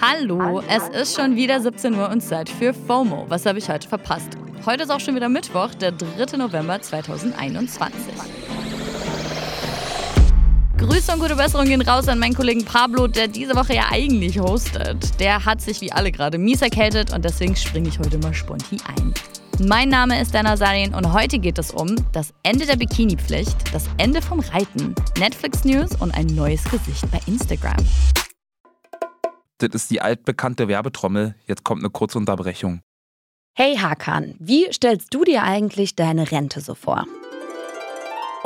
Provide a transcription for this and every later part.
Hallo, es ist schon wieder 17 Uhr und Zeit für FOMO. Was habe ich heute verpasst? Heute ist auch schon wieder Mittwoch, der 3. November 2021. Grüße und gute Besserung gehen raus an meinen Kollegen Pablo, der diese Woche ja eigentlich hostet. Der hat sich wie alle gerade mies erkältet und deswegen springe ich heute mal sponti ein. Mein Name ist Dana Sarin und heute geht es um das Ende der Bikini-Pflicht, das Ende vom Reiten, Netflix-News und ein neues Gesicht bei Instagram. Das ist die altbekannte Werbetrommel. Jetzt kommt eine kurze Unterbrechung. Hey Hakan, wie stellst du dir eigentlich deine Rente so vor?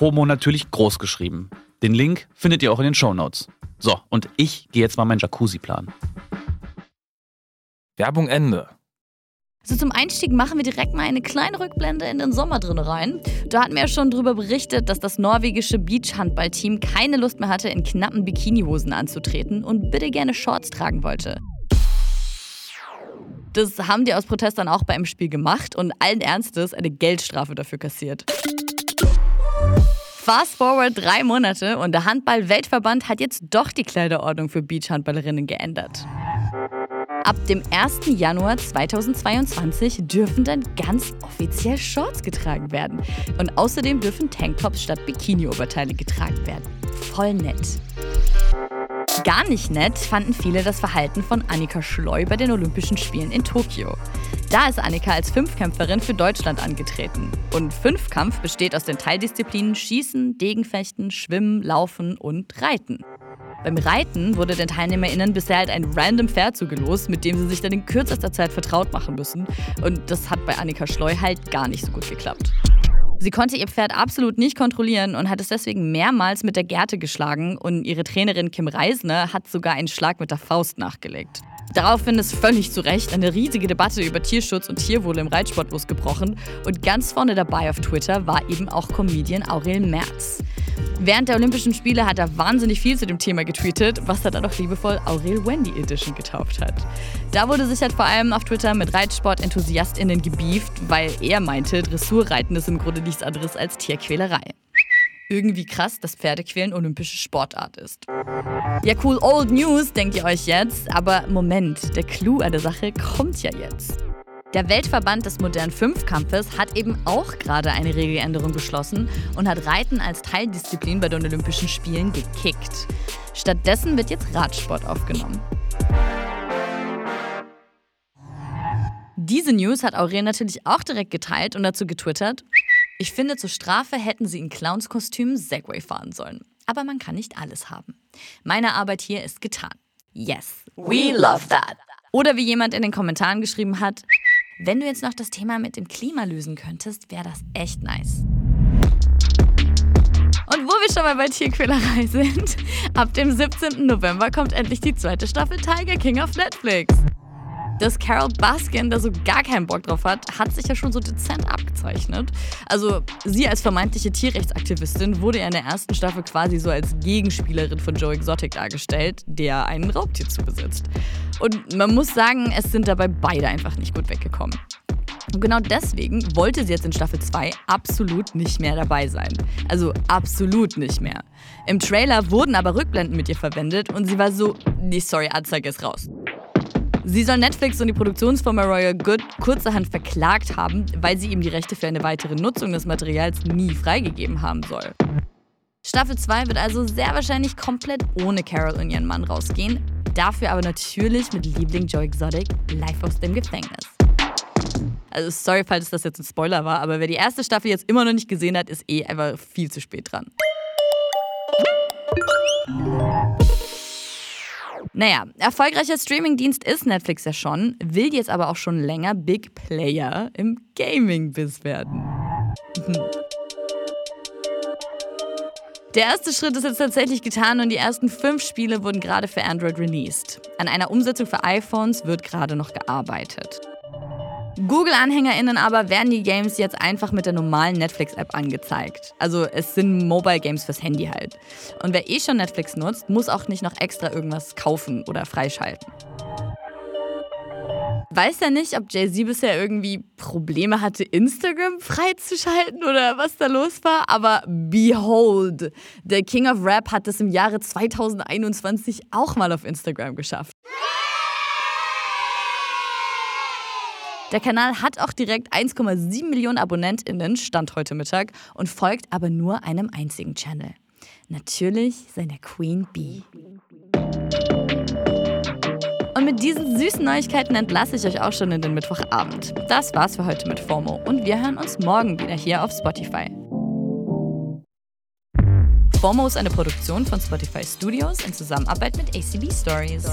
FOMO natürlich groß geschrieben. Den Link findet ihr auch in den Show Notes. So, und ich gehe jetzt mal meinen Jacuzzi planen. Werbung Ende. So zum Einstieg machen wir direkt mal eine kleine Rückblende in den Sommer drin rein. Da hatten wir ja schon darüber berichtet, dass das norwegische Beachhandballteam keine Lust mehr hatte, in knappen Bikinihosen anzutreten und bitte gerne Shorts tragen wollte. Das haben die aus Protest dann auch beim Spiel gemacht und allen Ernstes eine Geldstrafe dafür kassiert. Fast forward drei Monate und der Handball-Weltverband hat jetzt doch die Kleiderordnung für Beachhandballerinnen geändert. Ab dem 1. Januar 2022 dürfen dann ganz offiziell Shorts getragen werden. Und außerdem dürfen Tanktops statt Bikini-Oberteile getragen werden. Voll nett. Gar nicht nett fanden viele das Verhalten von Annika Schleu bei den Olympischen Spielen in Tokio. Da ist Annika als Fünfkämpferin für Deutschland angetreten. Und Fünfkampf besteht aus den Teildisziplinen Schießen, Degenfechten, Schwimmen, Laufen und Reiten. Beim Reiten wurde den TeilnehmerInnen bisher halt ein random Pferd zugelost, mit dem sie sich dann in kürzester Zeit vertraut machen müssen. Und das hat bei Annika Schleu halt gar nicht so gut geklappt. Sie konnte ihr Pferd absolut nicht kontrollieren und hat es deswegen mehrmals mit der Gerte geschlagen und ihre Trainerin Kim Reisner hat sogar einen Schlag mit der Faust nachgelegt. Daraufhin ist völlig zu Recht eine riesige Debatte über Tierschutz und Tierwohl im Reitsport losgebrochen und ganz vorne dabei auf Twitter war eben auch Comedian Aurel Merz. Während der Olympischen Spiele hat er wahnsinnig viel zu dem Thema getweetet, was er dann auch liebevoll Aurel Wendy Edition getauft hat. Da wurde sich halt vor allem auf Twitter mit Reitsport-EnthusiastInnen gebieft, weil er meinte, Dressurreiten ist im Grunde nichts anderes als Tierquälerei. Irgendwie krass, dass Pferdequälen olympische Sportart ist. Ja, cool, old news, denkt ihr euch jetzt. Aber Moment, der Clou an der Sache kommt ja jetzt. Der Weltverband des modernen Fünfkampfes hat eben auch gerade eine Regeländerung beschlossen und hat Reiten als Teildisziplin bei den Olympischen Spielen gekickt. Stattdessen wird jetzt Radsport aufgenommen. Diese News hat Aurel natürlich auch direkt geteilt und dazu getwittert. Ich finde, zur Strafe hätten sie in Clownskostüm Segway fahren sollen. Aber man kann nicht alles haben. Meine Arbeit hier ist getan. Yes, we love that. Oder wie jemand in den Kommentaren geschrieben hat, wenn du jetzt noch das Thema mit dem Klima lösen könntest, wäre das echt nice. Und wo wir schon mal bei Tierquälerei sind, ab dem 17. November kommt endlich die zweite Staffel Tiger King auf Netflix. Dass Carol Baskin da so gar keinen Bock drauf hat, hat sich ja schon so dezent abgezeichnet. Also sie als vermeintliche Tierrechtsaktivistin wurde ja in der ersten Staffel quasi so als Gegenspielerin von Joe Exotic dargestellt, der einen Raubtier zubesitzt. Und man muss sagen, es sind dabei beide einfach nicht gut weggekommen. Und genau deswegen wollte sie jetzt in Staffel 2 absolut nicht mehr dabei sein. Also absolut nicht mehr. Im Trailer wurden aber Rückblenden mit ihr verwendet und sie war so, nee, sorry, Anzeige ist raus. Sie soll Netflix und die Produktionsfirma Royal Good kurzerhand verklagt haben, weil sie ihm die Rechte für eine weitere Nutzung des Materials nie freigegeben haben soll. Staffel 2 wird also sehr wahrscheinlich komplett ohne Carol und ihren Mann rausgehen, dafür aber natürlich mit Liebling Joe Exotic live aus dem Gefängnis. Also sorry, falls das jetzt ein Spoiler war, aber wer die erste Staffel jetzt immer noch nicht gesehen hat, ist eh einfach viel zu spät dran. Naja, erfolgreicher Streamingdienst ist Netflix ja schon, will jetzt aber auch schon länger Big Player im Gaming-Biz werden. Der erste Schritt ist jetzt tatsächlich getan und die ersten fünf Spiele wurden gerade für Android released. An einer Umsetzung für iPhones wird gerade noch gearbeitet. Google-AnhängerInnen aber werden die Games jetzt einfach mit der normalen Netflix-App angezeigt. Also es sind Mobile-Games fürs Handy halt. Und wer eh schon Netflix nutzt, muss auch nicht noch extra irgendwas kaufen oder freischalten. Weiß ja nicht, ob Jay-Z bisher irgendwie Probleme hatte, Instagram freizuschalten oder was da los war, aber behold, der King of Rap hat es im Jahre 2021 auch mal auf Instagram geschafft. Der Kanal hat auch direkt 1,7 Millionen AbonnentInnen, Stand heute Mittag, und folgt aber nur einem einzigen Channel. Natürlich seiner Queen Bee. Und mit diesen süßen Neuigkeiten entlasse ich euch auch schon in den Mittwochabend. Das war's für heute mit FOMO und wir hören uns morgen wieder hier auf Spotify. FOMO ist eine Produktion von Spotify Studios in Zusammenarbeit mit ACB Stories.